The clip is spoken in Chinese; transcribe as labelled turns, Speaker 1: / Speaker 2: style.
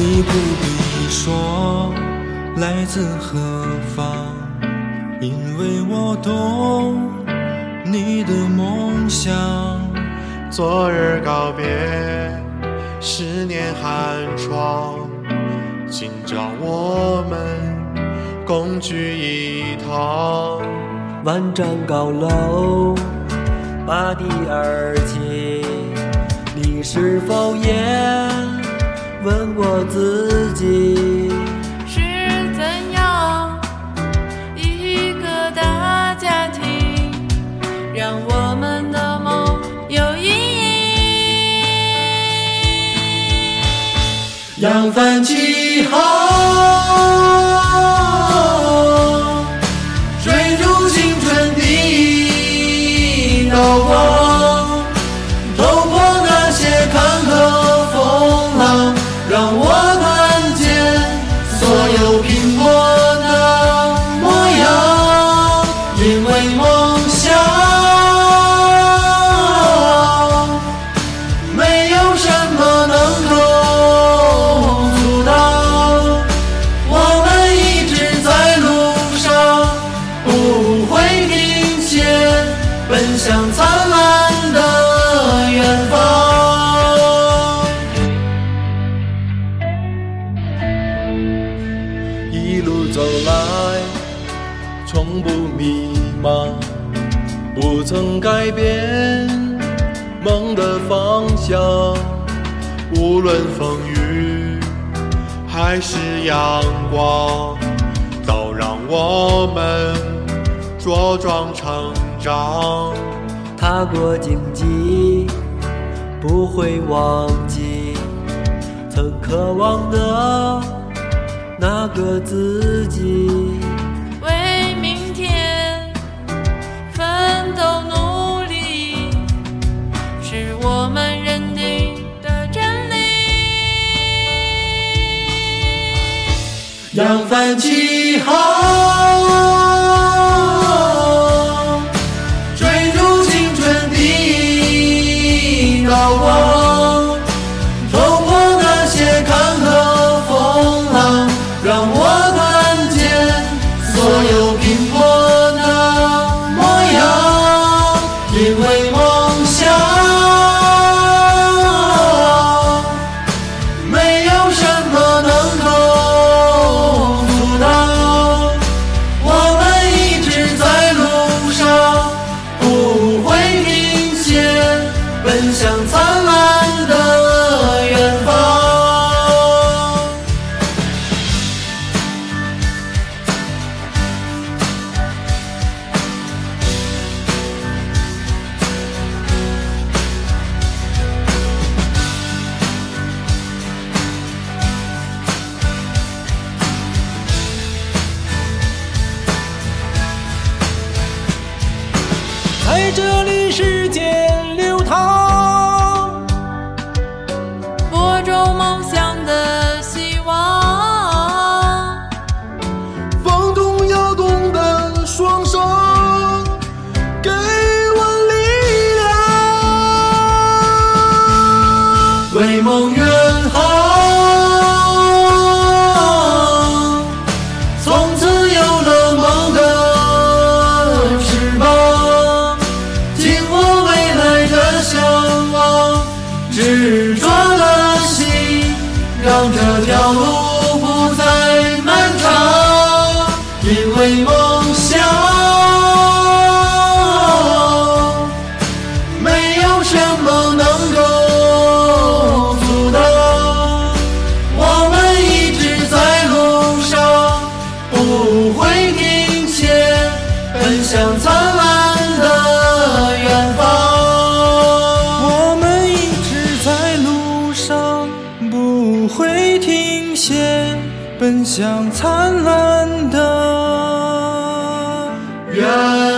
Speaker 1: 你不必说来自何方？因为我懂你的梦想。
Speaker 2: 昨日告别，十年寒窗，今朝我们共聚一堂。
Speaker 3: 万丈高楼，拔地而起，你是否也问过自己？
Speaker 4: 是怎样一个大家庭，让我们的梦有意义？
Speaker 1: 扬帆起航，追逐青春的刀光，向灿烂的远方。一路走来，从不迷茫，不曾改变梦的方向。
Speaker 2: 无论风雨还是阳光，都让我们茁壮成长。
Speaker 3: 踏过荆棘，不会忘记曾渴望的那个自己。
Speaker 4: 为明天奋斗努力，是我们认定的真理。
Speaker 1: 扬帆起航，的刀
Speaker 5: 这
Speaker 1: 条路不再漫长。因为梦想，没有什么能够阻挡。我们一直在路上，不会停歇，奔向苍奔向灿烂的远